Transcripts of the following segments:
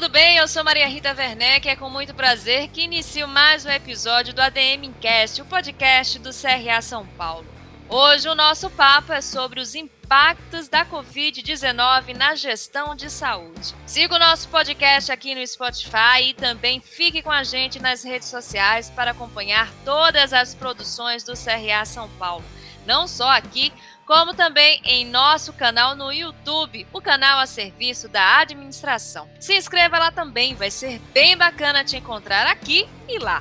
tudo bem? Eu sou Maria Rita Werneck e é com muito prazer que inicio mais um episódio do ADM Incast, o podcast do CRA São Paulo. Hoje o nosso papo é sobre os impactos da Covid-19 na gestão de saúde. Siga o nosso podcast aqui no Spotify e também fique com a gente nas redes sociais para acompanhar todas as produções do CRA São Paulo. Não só aqui, como também em nosso canal no YouTube, o canal a serviço da administração. Se inscreva lá também, vai ser bem bacana te encontrar aqui e lá.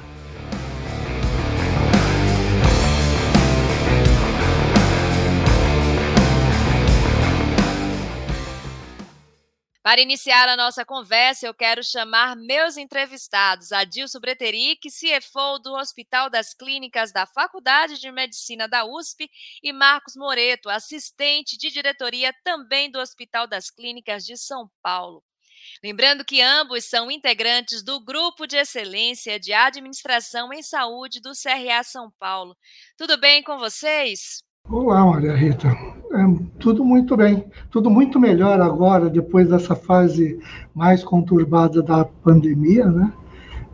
Para iniciar a nossa conversa, eu quero chamar meus entrevistados, Adilson Breteric, CFO do Hospital das Clínicas da Faculdade de Medicina da USP, e Marcos Moreto, assistente de diretoria também do Hospital das Clínicas de São Paulo. Lembrando que ambos são integrantes do Grupo de Excelência de Administração em Saúde do CRA São Paulo. Tudo bem com vocês? Olá, Maria Rita. É, tudo muito bem, tudo muito melhor agora, depois dessa fase mais conturbada da pandemia, né?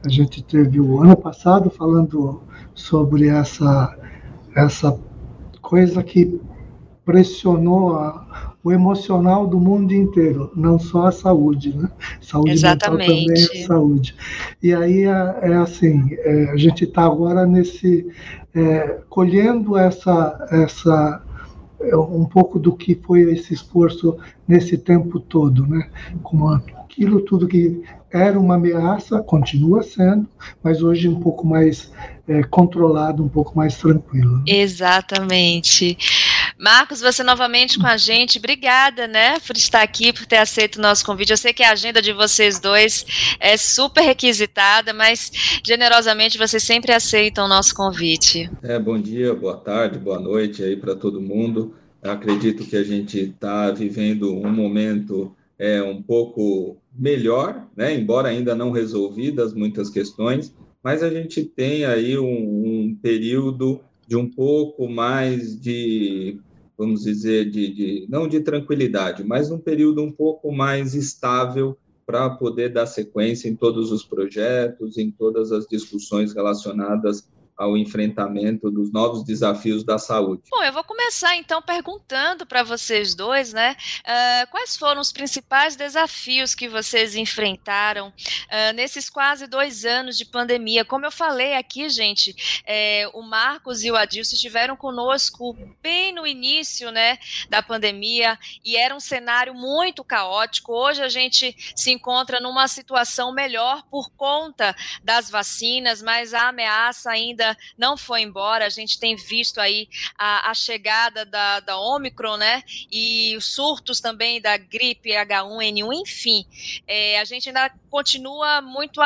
A gente teve o ano passado falando sobre essa, essa coisa que pressionou a, o emocional do mundo inteiro, não só a saúde, né? Saúde Exatamente. mental também é saúde. E aí é, é assim, é, a gente está agora nesse é, colhendo essa essa é, um pouco do que foi esse esforço nesse tempo todo, né? Como aquilo tudo que era uma ameaça, continua sendo, mas hoje um pouco mais é, controlado, um pouco mais tranquilo. Né? Exatamente. Marcos, você novamente com a gente. Obrigada, né, por estar aqui, por ter aceito o nosso convite. Eu sei que a agenda de vocês dois é super requisitada, mas generosamente vocês sempre aceitam o nosso convite. É, bom dia, boa tarde, boa noite aí para todo mundo. Eu acredito que a gente está vivendo um momento é, um pouco melhor, né, embora ainda não resolvidas muitas questões, mas a gente tem aí um, um período de um pouco mais de, vamos dizer, de, de, não de tranquilidade, mas um período um pouco mais estável para poder dar sequência em todos os projetos, em todas as discussões relacionadas ao enfrentamento dos novos desafios da saúde. Bom, eu vou começar então perguntando para vocês dois, né? Uh, quais foram os principais desafios que vocês enfrentaram uh, nesses quase dois anos de pandemia? Como eu falei aqui, gente, é, o Marcos e o Adilson estiveram conosco bem no início, né, da pandemia e era um cenário muito caótico. Hoje a gente se encontra numa situação melhor por conta das vacinas, mas a ameaça ainda ainda não foi embora. A gente tem visto aí a, a chegada da, da Omicron, né? E os surtos também da gripe H1N1, enfim. É, a gente ainda continua muito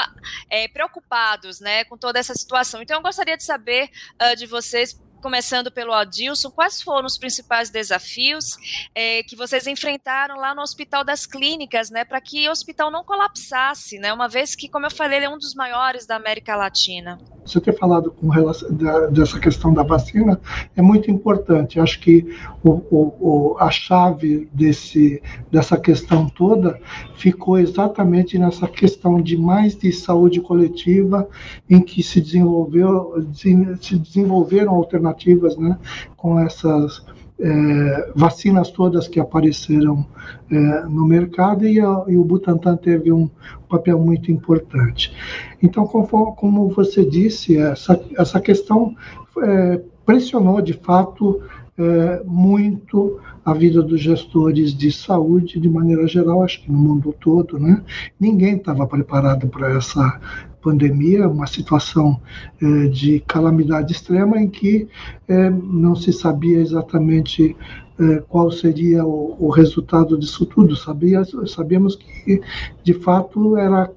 é, preocupados, né, com toda essa situação. Então, eu gostaria de saber uh, de vocês começando pelo Adilson, quais foram os principais desafios é, que vocês enfrentaram lá no Hospital das Clínicas, né, para que o hospital não colapsasse, né, uma vez que, como eu falei, ele é um dos maiores da América Latina? Você ter falado com relação da, dessa questão da vacina é muito importante. Acho que o, o, o, a chave desse, dessa questão toda ficou exatamente nessa questão de mais de saúde coletiva, em que se desenvolveu se desenvolveram alternativas alternativas, né, com essas é, vacinas todas que apareceram é, no mercado e, a, e, o Butantan teve um papel muito importante. Então, conforme, como você disse, essa, essa questão é, pressionou de fato é, muito a vida dos gestores de saúde de maneira geral, acho que no mundo todo, né? Ninguém estava preparado para essa pandemia, uma situação é, de calamidade extrema em que é, não se sabia exatamente é, qual seria o, o, resultado disso tudo. Sabia, sabíamos que, de fato, era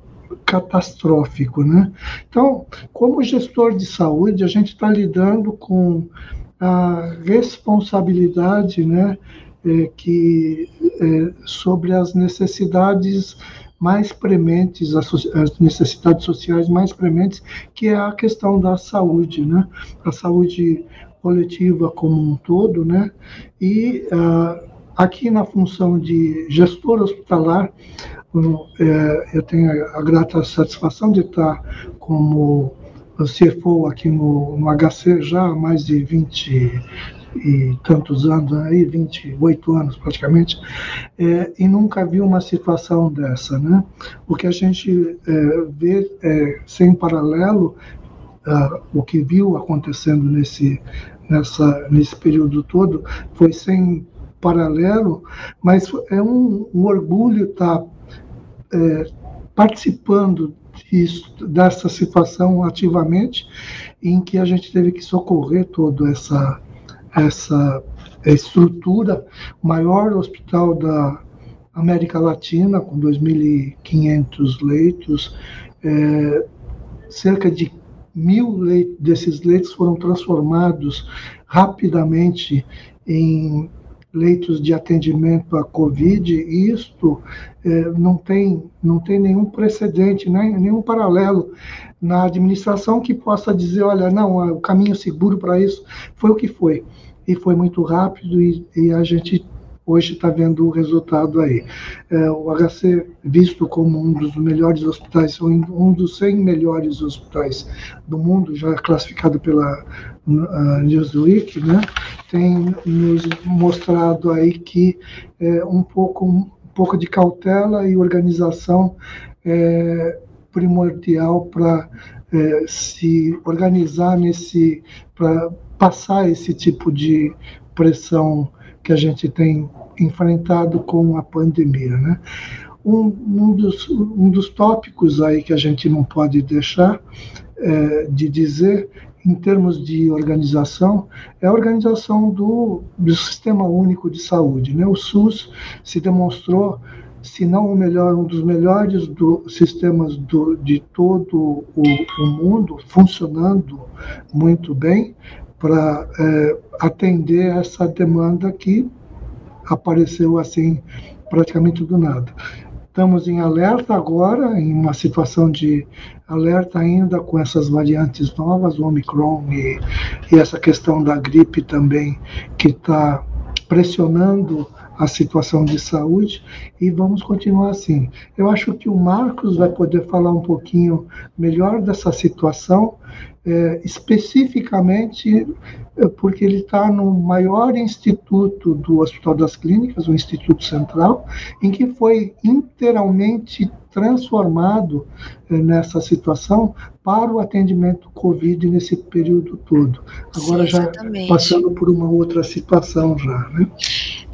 catastrófico, né? Então, como gestor de saúde, a gente está lidando com a responsabilidade, né, que sobre as necessidades mais prementes, as necessidades sociais mais prementes, que é a questão da saúde, né? A saúde coletiva como um todo, né? E uh, aqui na função de gestor hospitalar, eu, é, eu tenho a grata satisfação de estar como CFO aqui no, no HC já há mais de 20 e tantos anos, aí 28 anos praticamente, é, e nunca vi uma situação dessa, né? O que a gente é, vê é, sem paralelo o que viu acontecendo nesse nessa nesse período todo foi sem paralelo, mas é um, um orgulho estar tá, é, participando disso, dessa situação ativamente, em que a gente teve que socorrer toda essa essa estrutura, o maior hospital da América Latina, com 2.500 leitos, é, cerca de mil leitos, desses leitos foram transformados rapidamente em leitos de atendimento à Covid, e isto é, não, tem, não tem nenhum precedente, né, nenhum paralelo na administração que possa dizer, olha, não, o caminho seguro para isso foi o que foi. E foi muito rápido e, e a gente hoje está vendo o resultado aí. É, o HC, visto como um dos melhores hospitais, um dos 100 melhores hospitais do mundo, já classificado pela uh, Newsweek, né, tem nos mostrado aí que é, um, pouco, um pouco de cautela e organização é primordial para é, se organizar nesse, para passar esse tipo de pressão que a gente tem enfrentado com a pandemia. Né? Um, um, dos, um dos tópicos aí que a gente não pode deixar é, de dizer em termos de organização é a organização do, do Sistema Único de Saúde. Né? O SUS se demonstrou, se não o melhor, um dos melhores do, sistemas do, de todo o, o mundo, funcionando muito bem, para é, atender essa demanda que apareceu assim praticamente do nada. Estamos em alerta agora, em uma situação de alerta ainda com essas variantes novas, o Omicron e, e essa questão da gripe também, que está pressionando a situação de saúde e vamos continuar assim. Eu acho que o Marcos vai poder falar um pouquinho melhor dessa situação é, especificamente é, porque ele está no maior instituto do Hospital das Clínicas, o Instituto Central, em que foi inteiramente transformado é, nessa situação para o atendimento Covid nesse período todo. Agora Sim, já passando por uma outra situação já, né?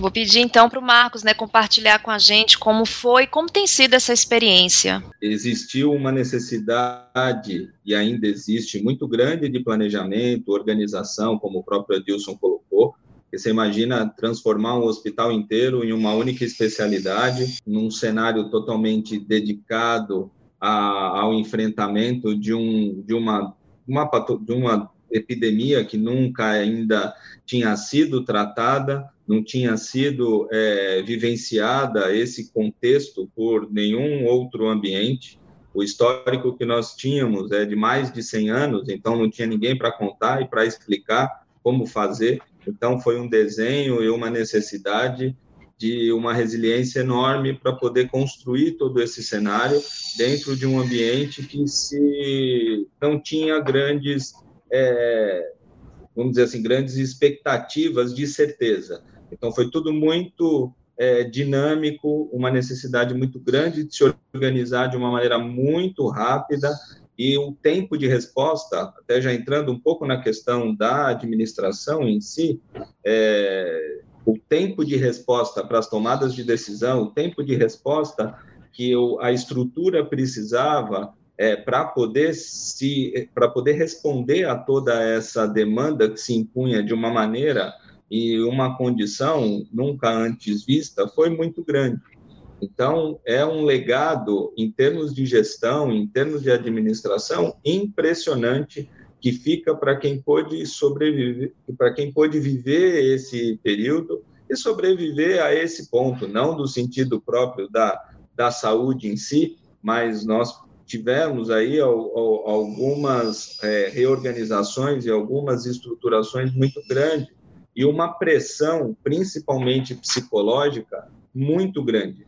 Vou pedir então para o Marcos, né, compartilhar com a gente como foi, como tem sido essa experiência. Existiu uma necessidade e ainda existe muito grande de planejamento, organização, como o próprio Edilson colocou. Você imagina transformar um hospital inteiro em uma única especialidade, num cenário totalmente dedicado a, ao enfrentamento de, um, de, uma, uma, de uma epidemia que nunca ainda tinha sido tratada, não tinha sido é, vivenciada esse contexto por nenhum outro ambiente. O histórico que nós tínhamos é de mais de 100 anos, então não tinha ninguém para contar e para explicar como fazer. Então foi um desenho e uma necessidade de uma resiliência enorme para poder construir todo esse cenário dentro de um ambiente que se não tinha grandes, é, vamos dizer assim, grandes expectativas de certeza. Então foi tudo muito é, dinâmico, uma necessidade muito grande de se organizar de uma maneira muito rápida. E o tempo de resposta, até já entrando um pouco na questão da administração em si, é, o tempo de resposta para as tomadas de decisão, o tempo de resposta que eu, a estrutura precisava é, para poder se para poder responder a toda essa demanda que se impunha de uma maneira e uma condição nunca antes vista foi muito grande. Então, é um legado em termos de gestão, em termos de administração, impressionante que fica para quem pôde sobreviver, para quem pôde viver esse período e sobreviver a esse ponto, não do sentido próprio da, da saúde em si, mas nós tivemos aí algumas é, reorganizações e algumas estruturações muito grandes e uma pressão, principalmente psicológica, muito grande.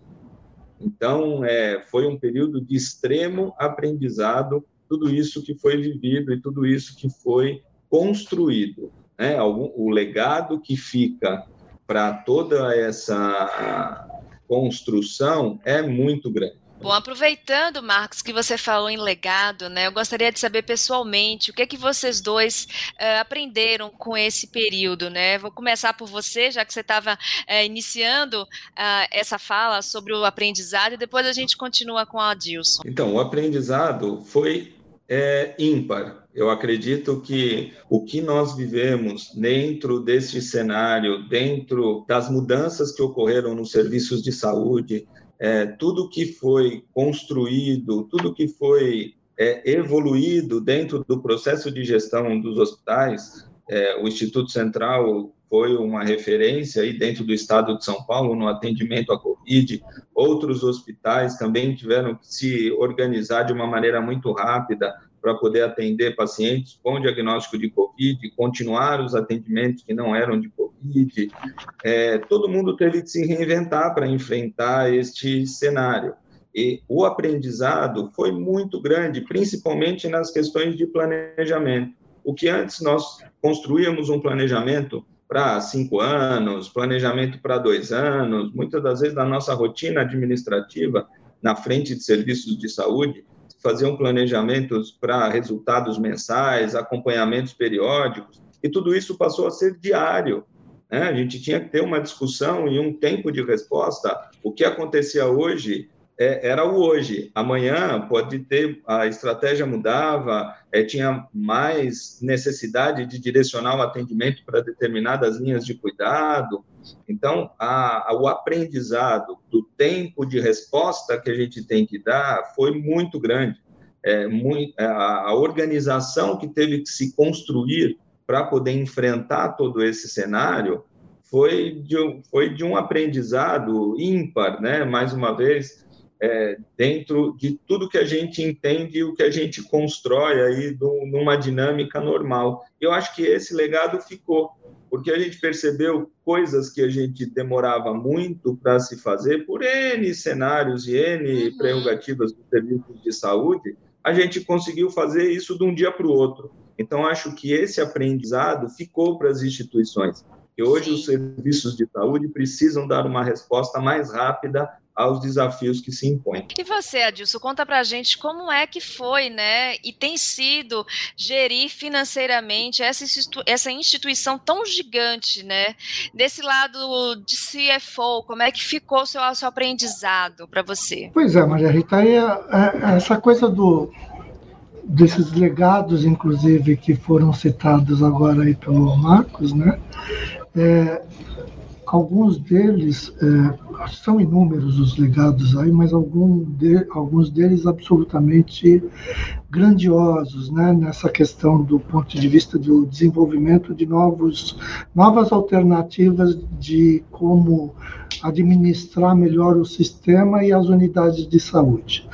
Então, é, foi um período de extremo aprendizado, tudo isso que foi vivido e tudo isso que foi construído. Né? O legado que fica para toda essa construção é muito grande. Bom, aproveitando, Marcos, que você falou em legado, né? Eu gostaria de saber pessoalmente o que é que vocês dois uh, aprenderam com esse período, né? Vou começar por você, já que você estava uh, iniciando uh, essa fala sobre o aprendizado, e depois a gente continua com a Dilson. Então, o aprendizado foi é, ímpar. Eu acredito que o que nós vivemos dentro deste cenário, dentro das mudanças que ocorreram nos serviços de saúde, é, tudo que foi construído, tudo que foi é, evoluído dentro do processo de gestão dos hospitais, é, o Instituto Central foi uma referência aí dentro do estado de São Paulo no atendimento à Covid. Outros hospitais também tiveram que se organizar de uma maneira muito rápida para poder atender pacientes com diagnóstico de Covid, continuar os atendimentos que não eram de Covid. É, todo mundo teve que se reinventar para enfrentar este cenário. E o aprendizado foi muito grande, principalmente nas questões de planejamento. O que antes nós construíamos um planejamento para cinco anos, planejamento para dois anos, muitas das vezes na nossa rotina administrativa, na frente de serviços de saúde, faziam planejamentos para resultados mensais, acompanhamentos periódicos, e tudo isso passou a ser diário. Né? A gente tinha que ter uma discussão e um tempo de resposta. O que acontecia hoje é, era o hoje. Amanhã pode ter, a estratégia mudava, é, tinha mais necessidade de direcionar o atendimento para determinadas linhas de cuidado. Então, a, a, o aprendizado do tempo de resposta que a gente tem que dar foi muito grande. É, muito, a, a organização que teve que se construir para poder enfrentar todo esse cenário foi de, foi de um aprendizado ímpar, né? Mais uma vez, é, dentro de tudo que a gente entende e o que a gente constrói aí do, numa dinâmica normal. Eu acho que esse legado ficou porque a gente percebeu coisas que a gente demorava muito para se fazer por N cenários e N uhum. prerrogativas do serviço de saúde, a gente conseguiu fazer isso de um dia para o outro. Então, acho que esse aprendizado ficou para as instituições. E hoje Sim. os serviços de saúde precisam dar uma resposta mais rápida aos desafios que se impõem. E você, Adilson, conta pra gente como é que foi, né, e tem sido gerir financeiramente essa, institu essa instituição tão gigante, né, desse lado de CFO, como é que ficou o seu, seu aprendizado para você? Pois é, Maria Rita, aí é, é, essa coisa do desses legados, inclusive, que foram citados agora aí pelo Marcos, né, é, alguns deles é, são inúmeros os legados aí, mas algum de, alguns deles absolutamente grandiosos, né, nessa questão do ponto de vista do desenvolvimento de novos, novas alternativas de como administrar melhor o sistema e as unidades de saúde.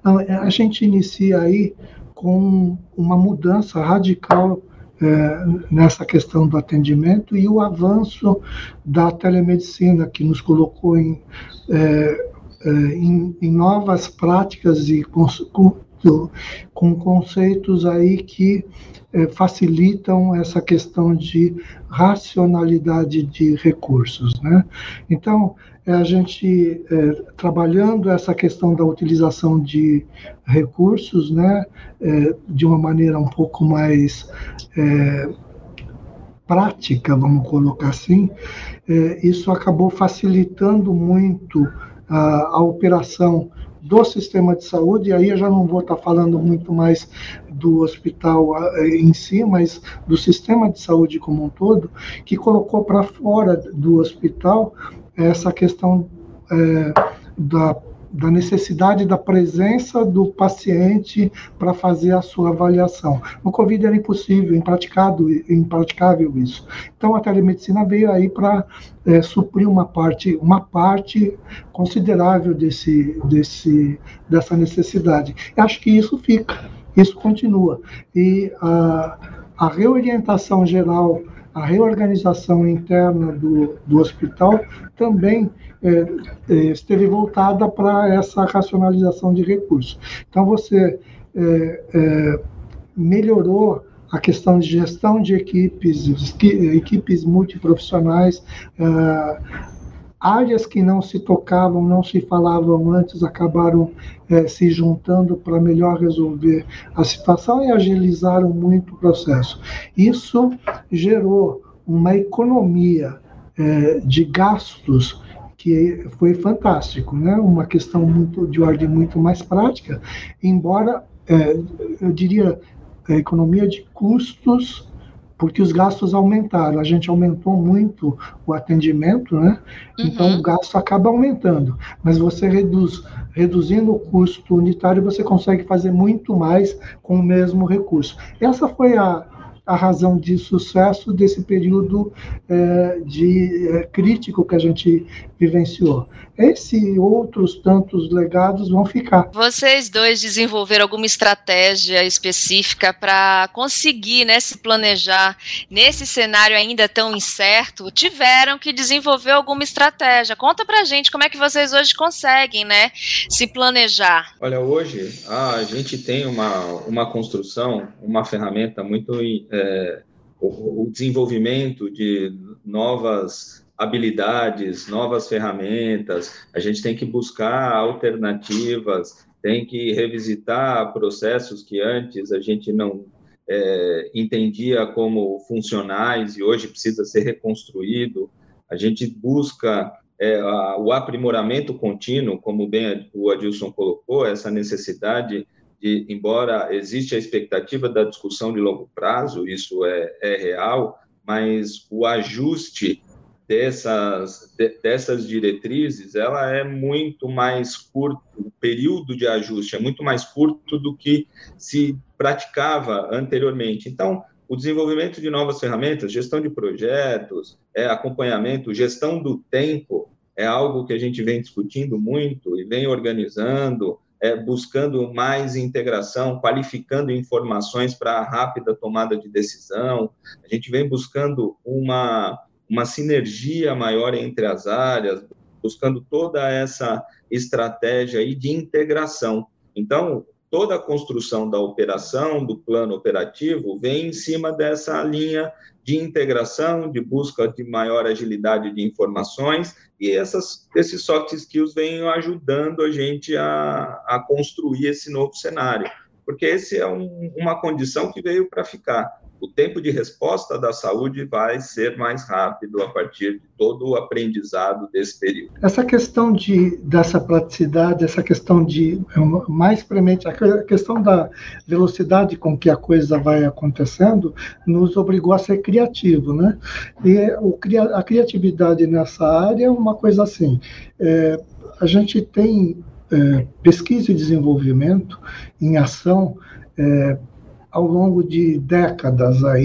Então, a gente inicia aí com uma mudança radical é, nessa questão do atendimento e o avanço da telemedicina, que nos colocou em, é, é, em, em novas práticas e com, com, conceitos aí que é, facilitam essa questão de racionalidade de recursos. Né? Então, é a gente é, trabalhando essa questão da utilização de recursos, né, é, de uma maneira um pouco mais é, prática, vamos colocar assim, é, isso acabou facilitando muito a, a operação do sistema de saúde, e aí eu já não vou estar falando muito mais do hospital em si, mas do sistema de saúde como um todo, que colocou para fora do hospital essa questão é, da, da necessidade da presença do paciente para fazer a sua avaliação. No Covid era impossível, impraticável, impraticável isso. Então a telemedicina veio aí para é, suprir uma parte, uma parte considerável desse, desse, dessa necessidade. Eu acho que isso fica, isso continua. E a a reorientação geral, a reorganização interna do, do hospital também é, é, esteve voltada para essa racionalização de recursos. Então, você é, é melhorou a questão de gestão de equipes, equipes multiprofissionais, uh, áreas que não se tocavam, não se falavam antes, acabaram uh, se juntando para melhor resolver a situação e agilizaram muito o processo. Isso gerou uma economia uh, de gastos que foi fantástico, né? Uma questão muito de ordem muito mais prática, embora eu diria a economia de custos, porque os gastos aumentaram. A gente aumentou muito o atendimento, né? Então, uhum. Então o gasto acaba aumentando. Mas você reduz, reduzindo o custo unitário, você consegue fazer muito mais com o mesmo recurso. Essa foi a, a razão de sucesso desse período é, de é, crítico que a gente vivenciou. Esse e outros tantos legados vão ficar. Vocês dois desenvolveram alguma estratégia específica para conseguir né, se planejar nesse cenário ainda tão incerto? Tiveram que desenvolver alguma estratégia? Conta pra gente como é que vocês hoje conseguem né, se planejar. Olha, hoje a gente tem uma, uma construção, uma ferramenta muito é, o, o desenvolvimento de novas habilidades, novas ferramentas, a gente tem que buscar alternativas, tem que revisitar processos que antes a gente não é, entendia como funcionais e hoje precisa ser reconstruído. A gente busca é, a, o aprimoramento contínuo, como bem o Adilson colocou, essa necessidade que, embora existe a expectativa da discussão de longo prazo, isso é, é real, mas o ajuste dessas, de, dessas diretrizes, ela é muito mais curto, o período de ajuste é muito mais curto do que se praticava anteriormente. Então, o desenvolvimento de novas ferramentas, gestão de projetos, é, acompanhamento, gestão do tempo, é algo que a gente vem discutindo muito e vem organizando, é, buscando mais integração, qualificando informações para rápida tomada de decisão. A gente vem buscando uma, uma sinergia maior entre as áreas, buscando toda essa estratégia aí de integração. Então, toda a construção da operação, do plano operativo, vem em cima dessa linha de integração, de busca de maior agilidade de informações, e essas, esses soft skills vêm ajudando a gente a, a construir esse novo cenário, porque esse é um, uma condição que veio para ficar o tempo de resposta da saúde vai ser mais rápido a partir de todo o aprendizado desse período. Essa questão de, dessa praticidade, essa questão de, mais premente, a questão da velocidade com que a coisa vai acontecendo, nos obrigou a ser criativo, né? E o, a criatividade nessa área é uma coisa assim, é, a gente tem é, pesquisa e desenvolvimento em ação é, ao longo de décadas aí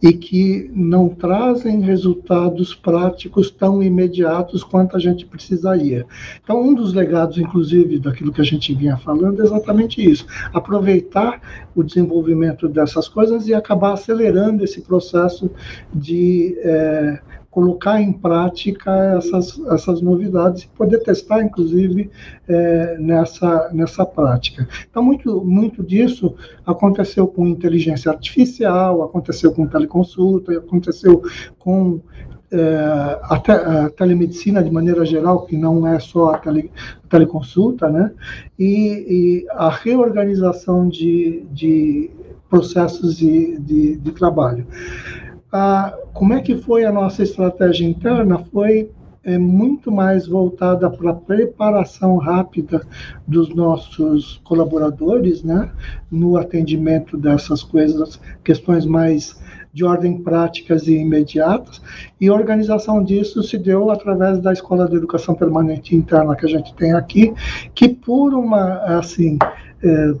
e que não trazem resultados práticos tão imediatos quanto a gente precisaria. Então, um dos legados, inclusive, daquilo que a gente vinha falando é exatamente isso: aproveitar o desenvolvimento dessas coisas e acabar acelerando esse processo de é, colocar em prática essas, essas novidades e poder testar, inclusive, é, nessa, nessa prática. Então, muito, muito disso aconteceu com inteligência artificial, aconteceu com teleconsulta, aconteceu com é, a, te, a, telemedicina de maneira geral, que não é só a tele, teleconsulta, né? E, e, a reorganização de, de processos de, de, de trabalho. Ah, como é que foi a nossa estratégia interna? Foi é, muito mais voltada para a preparação rápida dos nossos colaboradores, né, no atendimento dessas coisas, questões mais de ordem práticas e imediatas, e a organização disso se deu através da Escola de Educação Permanente Interna que a gente tem aqui, que por uma, assim, é,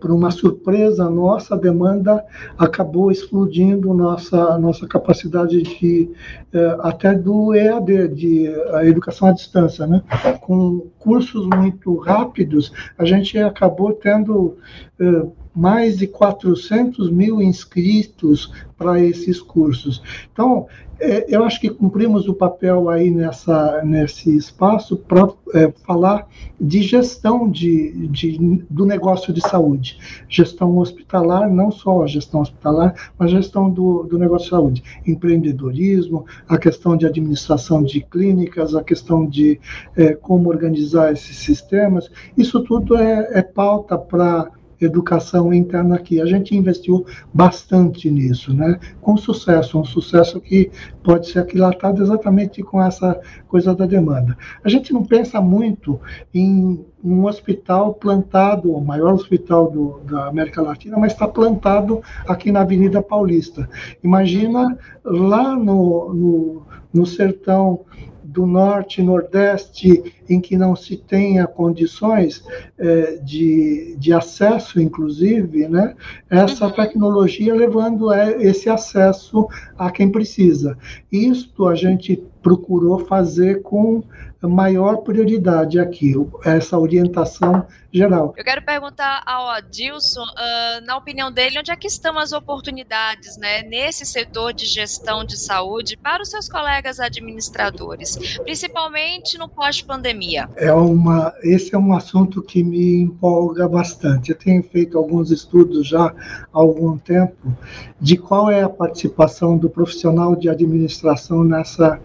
por uma surpresa nossa, a demanda acabou explodindo nossa, nossa capacidade de eh, até do EAD, de a educação à distância, né? Com cursos muito rápidos, a gente acabou tendo eh, mais de 400 mil inscritos para esses cursos. Então, é, eu acho que cumprimos o papel aí nessa, nesse espaço para é, falar de gestão de, de, do negócio de saúde. Gestão hospitalar, não só a gestão hospitalar, mas gestão do, do negócio de saúde. Empreendedorismo, a questão de administração de clínicas, a questão de é, como organizar esses sistemas. Isso tudo é, é pauta para educação interna aqui. A gente investiu bastante nisso, né? Com sucesso, um sucesso que pode ser aquilatado exatamente com essa coisa da demanda. A gente não pensa muito em um hospital plantado, o maior hospital do, da América Latina, mas está plantado aqui na Avenida Paulista. Imagina lá no, no, no sertão do norte e nordeste em que não se tenha condições é, de, de acesso, inclusive, né, essa uhum. tecnologia levando é, esse acesso a quem precisa. Isto a gente procurou fazer com maior prioridade aqui, essa orientação geral. Eu quero perguntar ao Adilson, uh, na opinião dele, onde é que estão as oportunidades né, nesse setor de gestão de saúde para os seus colegas administradores, principalmente no pós-pandemia? É uma, esse é um assunto que me empolga bastante. Eu tenho feito alguns estudos já há algum tempo de qual é a participação do profissional de administração nessa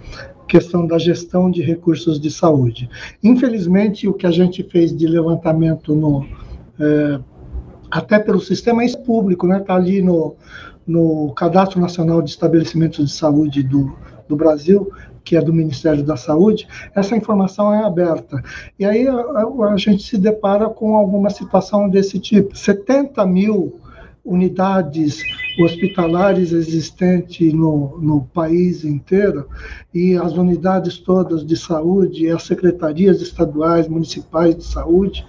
questão da gestão de recursos de saúde. Infelizmente, o que a gente fez de levantamento no é, até pelo sistema público, né, está ali no, no Cadastro Nacional de Estabelecimentos de Saúde do, do Brasil, que é do Ministério da Saúde, essa informação é aberta. E aí a, a, a gente se depara com alguma situação desse tipo. 70 mil unidades hospitalares existentes no, no país inteiro e as unidades todas de saúde, as secretarias estaduais, municipais de saúde,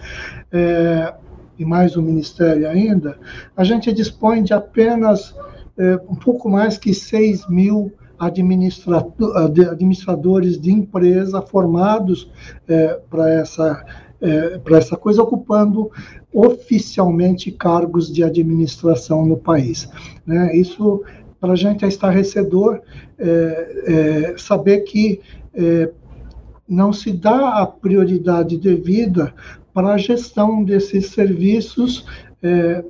é, e mais o Ministério ainda, a gente dispõe de apenas é, um pouco mais que 6 mil administradores de empresa formados é, para essa é, para essa coisa, ocupando oficialmente cargos de administração no país. Né? Isso, para a gente, é estarrecedor é, é, saber que é, não se dá a prioridade devida para a gestão desses serviços é,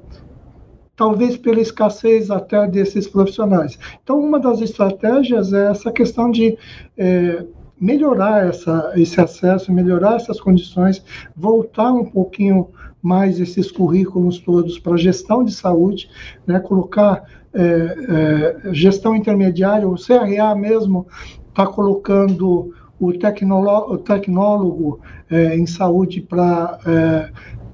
talvez pela escassez até desses profissionais. Então, uma das estratégias é essa questão de é, melhorar essa, esse acesso, melhorar essas condições, voltar um pouquinho mais esses currículos todos para gestão de saúde, né, colocar é, é, gestão intermediária, o CRA mesmo está colocando o, tecnólogo, o tecnólogo é, em saúde para é,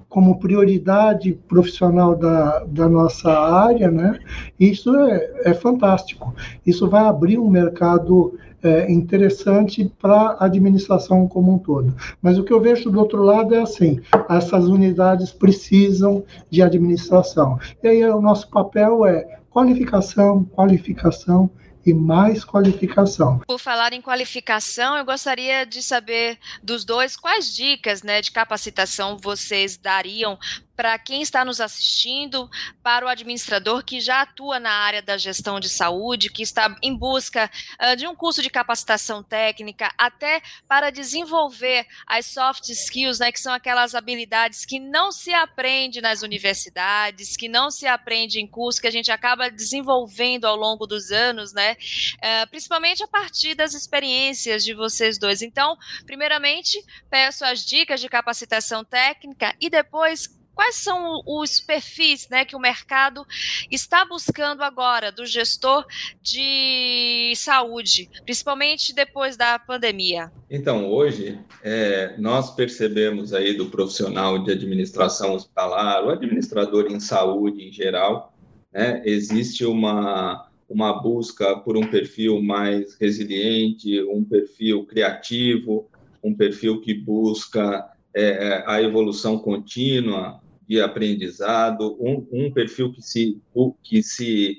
como prioridade profissional da, da nossa área, né? Isso é, é fantástico. Isso vai abrir um mercado é, interessante para a administração como um todo. Mas o que eu vejo do outro lado é assim: essas unidades precisam de administração. E aí o nosso papel é qualificação, qualificação e mais qualificação. Por falar em qualificação, eu gostaria de saber dos dois quais dicas né, de capacitação vocês dariam para quem está nos assistindo, para o administrador que já atua na área da gestão de saúde, que está em busca uh, de um curso de capacitação técnica, até para desenvolver as soft skills, né, que são aquelas habilidades que não se aprende nas universidades, que não se aprende em curso, que a gente acaba desenvolvendo ao longo dos anos, né, uh, principalmente a partir das experiências de vocês dois. Então, primeiramente, peço as dicas de capacitação técnica e depois quais são os perfis né, que o mercado está buscando agora do gestor de saúde, principalmente depois da pandemia? Então, hoje, é, nós percebemos aí do profissional de administração hospitalar, o administrador em saúde em geral, né, existe uma, uma busca por um perfil mais resiliente, um perfil criativo, um perfil que busca é, a evolução contínua, de aprendizado, um, um perfil que se, que se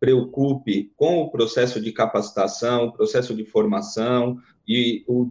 preocupe com o processo de capacitação, o processo de formação e, o,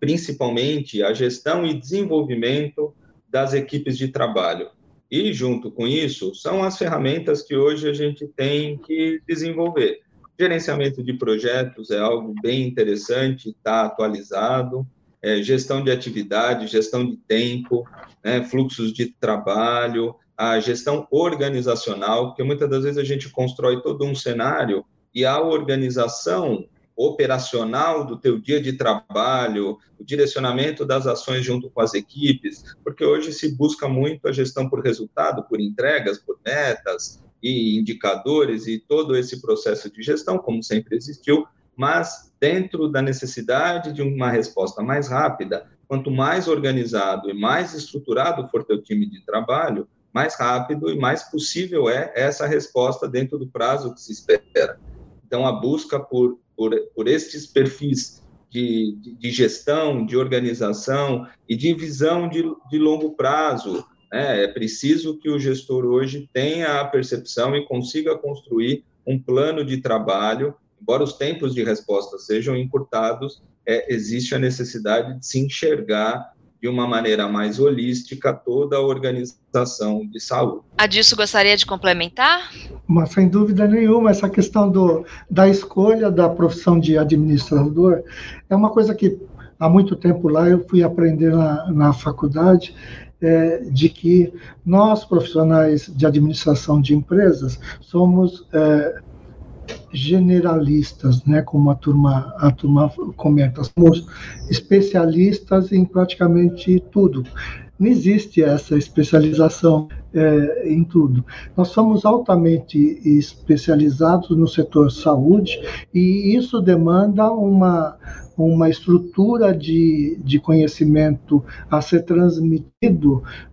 principalmente a gestão e desenvolvimento das equipes de trabalho. E, junto com isso, são as ferramentas que hoje a gente tem que desenvolver. Gerenciamento de projetos é algo bem interessante, está atualizado. É, gestão de atividade, gestão de tempo, né, fluxos de trabalho, a gestão organizacional, porque muitas das vezes a gente constrói todo um cenário e a organização operacional do teu dia de trabalho, o direcionamento das ações junto com as equipes, porque hoje se busca muito a gestão por resultado, por entregas, por metas e indicadores e todo esse processo de gestão, como sempre existiu, mas dentro da necessidade de uma resposta mais rápida, quanto mais organizado e mais estruturado for teu time de trabalho, mais rápido e mais possível é essa resposta dentro do prazo que se espera. Então, a busca por por, por estes perfis de, de, gestão, de organização e de visão de, de longo prazo. Né? É preciso que o gestor hoje tenha a percepção e consiga construir um plano de trabalho, embora os tempos de resposta sejam encurtados, é, existe a necessidade de se enxergar de uma maneira mais holística toda a organização de saúde. A disso gostaria de complementar? Mas, sem dúvida nenhuma, essa questão do, da escolha da profissão de administrador é uma coisa que há muito tempo lá eu fui aprender na, na faculdade, é, de que nós, profissionais de administração de empresas, somos é, generalistas, né, como a turma, a turma comenta, somos especialistas em praticamente tudo. Não existe essa especialização é, em tudo. Nós somos altamente especializados no setor saúde e isso demanda uma, uma estrutura de, de conhecimento a ser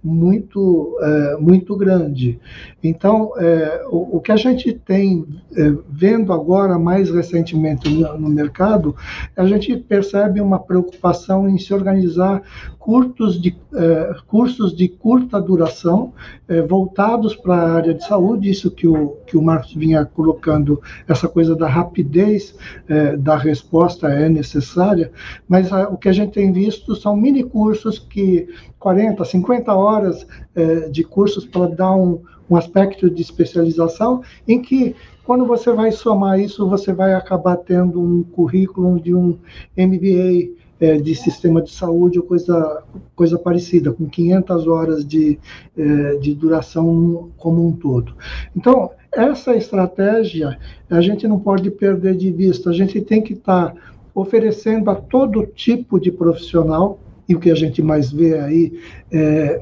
muito, é, muito grande. Então, é, o, o, que a gente tem é, vendo agora mais recentemente no, no, mercado, a gente percebe uma preocupação em se organizar curtos de, é, cursos de curta duração é, voltados para a área de saúde, isso que o, que o Marcos vinha colocando, essa coisa da rapidez é, da resposta é necessária, mas a, o que a gente tem visto são mini cursos que 40, 50 horas é, de cursos para dar um, um aspecto de especialização, em que quando você vai somar isso, você vai acabar tendo um currículo de um MBA é, de sistema de saúde ou coisa, coisa parecida, com 500 horas de, é, de duração como um todo. Então, essa estratégia a gente não pode perder de vista, a gente tem que estar tá oferecendo a todo tipo de profissional, e o que a gente mais vê aí é,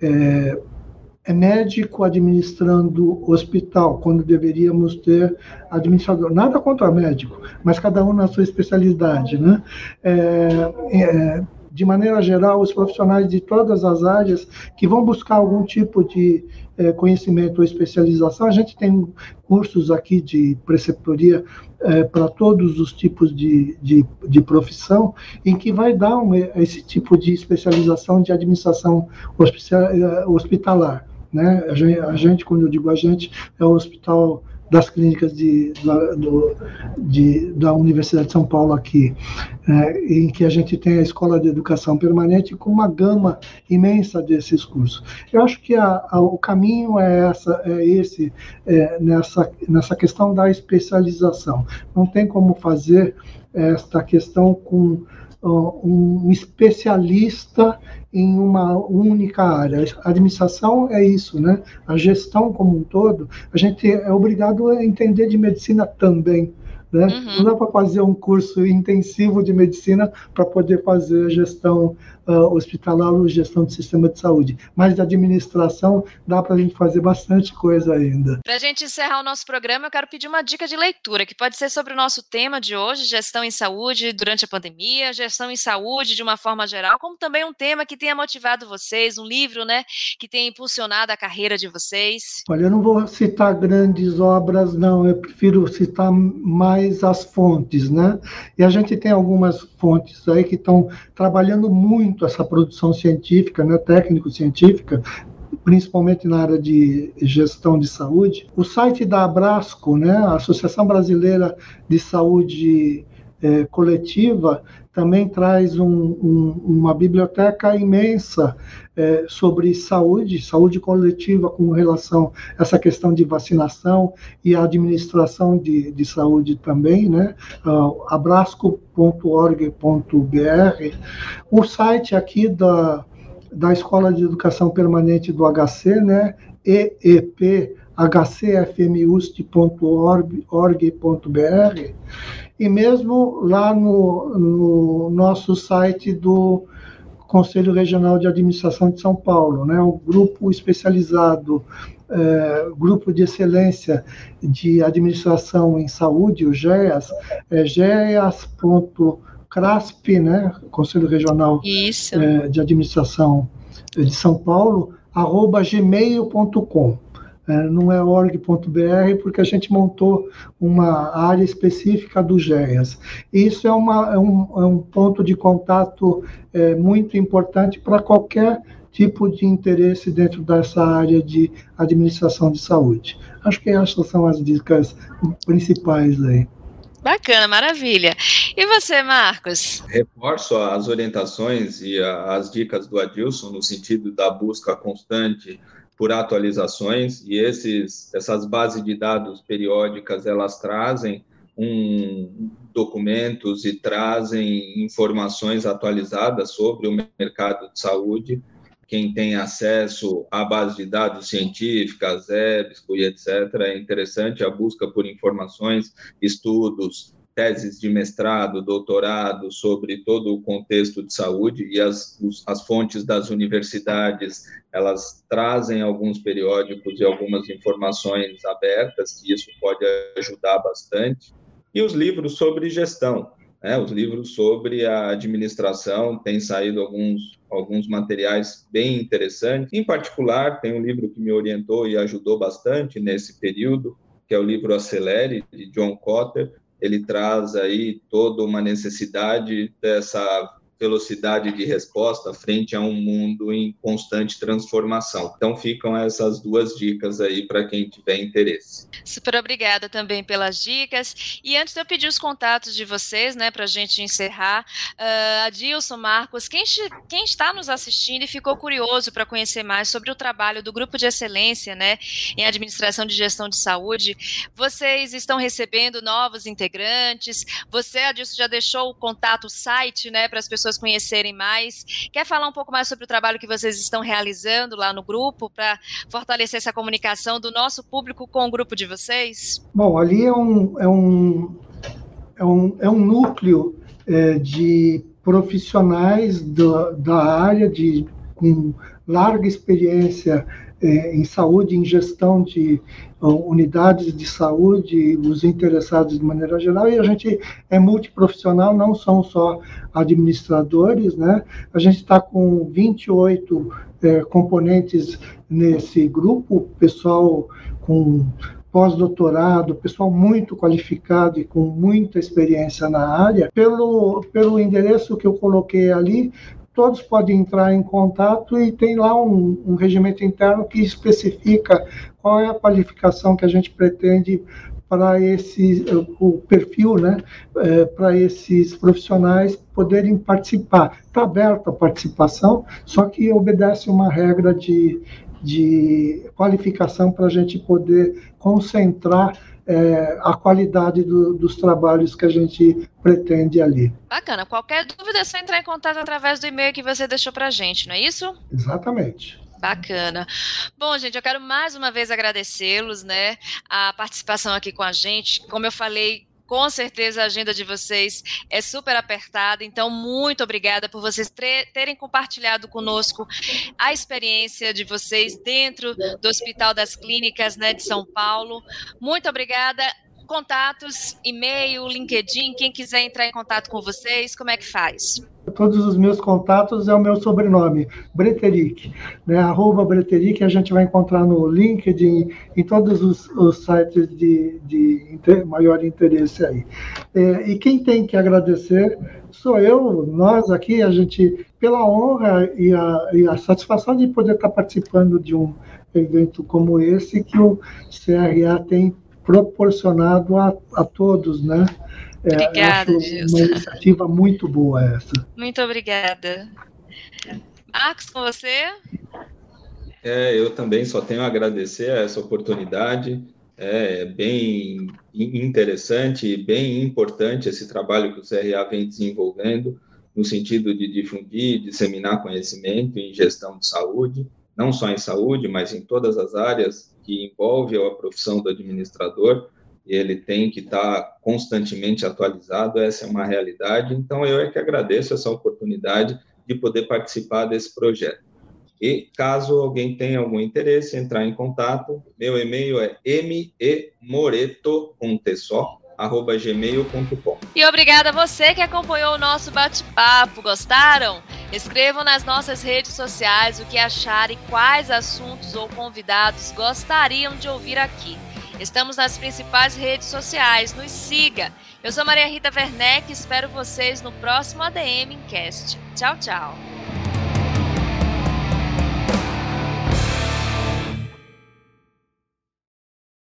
é é médico administrando hospital, quando deveríamos ter administrador. Nada contra médico, mas cada um na sua especialidade. Né? É, é, de maneira geral, os profissionais de todas as áreas que vão buscar algum tipo de é, conhecimento ou especialização, a gente tem cursos aqui de preceptoria é, para todos os tipos de, de, de, profissão, em que vai dar um, esse tipo de especialização de administração é, hospitalar. Né? A, gente, a gente, quando eu digo a gente, é o hospital das clínicas de, da, do, de, da Universidade de São Paulo aqui, é, em que a gente tem a Escola de Educação Permanente com uma gama imensa desses cursos. Eu acho que a, a, o caminho é, essa, é esse, é, nessa, nessa questão da especialização. Não tem como fazer esta questão com um especialista em uma única área. A administração é isso, né? A gestão como um todo, a gente é obrigado a entender de medicina também. Né? Uhum. Não dá para fazer um curso intensivo de medicina para poder fazer gestão uh, hospitalar ou gestão do sistema de saúde. Mas de administração dá para a gente fazer bastante coisa ainda. Para a gente encerrar o nosso programa, eu quero pedir uma dica de leitura, que pode ser sobre o nosso tema de hoje, gestão em saúde durante a pandemia, gestão em saúde de uma forma geral, como também um tema que tenha motivado vocês, um livro, né, que tenha impulsionado a carreira de vocês. Olha, eu não vou citar grandes obras, não, eu prefiro citar mais mais as fontes, né? E a gente tem algumas fontes aí que estão trabalhando muito essa produção científica, né, técnico-científica, principalmente na área de gestão de saúde. O site da Abrasco, né, Associação Brasileira de Saúde é, coletiva, também traz um, um, uma biblioteca imensa é, sobre saúde, saúde coletiva com relação a essa questão de vacinação e a administração de, de saúde também, né? Uh, abrasco.org.br. O site aqui da, da Escola de Educação Permanente do HC, né? EEP hcfmust.org.br e mesmo lá no, no, nosso site do Conselho Regional de Administração de São Paulo, né, o grupo especializado, é, grupo de excelência de administração em saúde, o GEAS, é geas.crasp, né, Conselho Regional é, de Administração de São Paulo, arroba gmail.com. É, não é org.br, porque a gente montou uma área específica do GEAS. Isso é, uma, é, um, é um, ponto de contato é, muito importante para qualquer tipo de interesse dentro dessa área de administração de saúde. Acho que essas são as dicas principais aí. Bacana, maravilha. E você, Marcos? Reforço as orientações e as dicas do Adilson no sentido da busca constante por atualizações e esses, essas bases de dados periódicas elas trazem um, documentos e trazem informações atualizadas sobre o mercado de saúde. Quem tem acesso à base de dados científicas, EBSCO e etc., é interessante a busca por informações, estudos, teses de mestrado, doutorado sobre todo o contexto de saúde e as, as fontes das universidades, elas trazem alguns periódicos e algumas informações abertas, que isso pode ajudar bastante. E os livros sobre gestão, né? os livros sobre a administração, tem saído alguns, alguns materiais bem interessantes. Em particular, tem um livro que me orientou e ajudou bastante nesse período, que é o livro Acelere, de John Cotter, ele traz aí toda uma necessidade dessa velocidade de resposta frente a um mundo em constante transformação. Então ficam essas duas dicas aí para quem tiver interesse. Super obrigada também pelas dicas. E antes de eu pedir os contatos de vocês, né, para a gente encerrar, uh, Adilson, Marcos, quem, quem está nos assistindo e ficou curioso para conhecer mais sobre o trabalho do Grupo de Excelência, né, em Administração de Gestão de Saúde, vocês estão recebendo novos integrantes? Você, Adilson, já deixou o contato, o site, né, para as pessoas pessoas conhecerem mais. Quer falar um pouco mais sobre o trabalho que vocês estão realizando lá no grupo para fortalecer essa comunicação do nosso público com o grupo de vocês? Bom, ali é um, é um, é um, é um núcleo é, de profissionais do, da área de, com larga experiência é, em saúde, em gestão de unidades de saúde, os interessados de maneira geral, e a gente é multiprofissional, não são só administradores, né? A gente está com 28 é, componentes nesse grupo, pessoal com pós-doutorado, pessoal muito qualificado e com muita experiência na área. Pelo, pelo endereço que eu coloquei ali, todos podem entrar em contato e tem lá um, um regimento interno que especifica qual é a qualificação que a gente pretende para esse o perfil, né, é, para esses profissionais poderem participar. Está aberto a participação, só que obedece uma regra de, de qualificação para a gente poder concentrar é, a qualidade do, dos trabalhos que a gente pretende ali. Bacana. Qualquer dúvida é só entrar em contato através do e-mail que você deixou para a gente, não é isso? Exatamente. Bacana. Bom, gente, eu quero mais uma vez agradecê-los, né, a participação aqui com a gente. Como eu falei, com certeza a agenda de vocês é super apertada, então muito obrigada por vocês terem compartilhado conosco a experiência de vocês dentro do Hospital das Clínicas né, de São Paulo. Muito obrigada. Contatos, e-mail, LinkedIn, quem quiser entrar em contato com vocês, como é que faz? todos os meus contatos é o meu sobrenome, Breteric. Né? Arroba Breteric, a gente vai encontrar no LinkedIn, em todos os, os sites de, de inter, maior interesse aí. É, e quem tem que agradecer sou eu, nós aqui, a gente, pela honra e a, e a satisfação de poder estar participando de um evento como esse que o CRA tem proporcionado a, a todos, né? É, obrigada, é, Uma iniciativa muito boa essa. Muito obrigada. Marcos, com você? É, eu também só tenho a agradecer a essa oportunidade. É bem interessante e bem importante esse trabalho que o CRA vem desenvolvendo no sentido de difundir, disseminar conhecimento em gestão de saúde, não só em saúde, mas em todas as áreas que envolve a profissão do administrador, ele tem que estar constantemente atualizado, essa é uma realidade. Então, eu é que agradeço essa oportunidade de poder participar desse projeto. E caso alguém tenha algum interesse, entrar em contato, meu e-mail é memoreto, arroba gmail.com. E obrigada a você que acompanhou o nosso bate-papo. Gostaram? Escrevam nas nossas redes sociais o que acharem, quais assuntos ou convidados gostariam de ouvir aqui. Estamos nas principais redes sociais, nos siga. Eu sou Maria Rita Werneck e espero vocês no próximo ADM Cast. Tchau, tchau.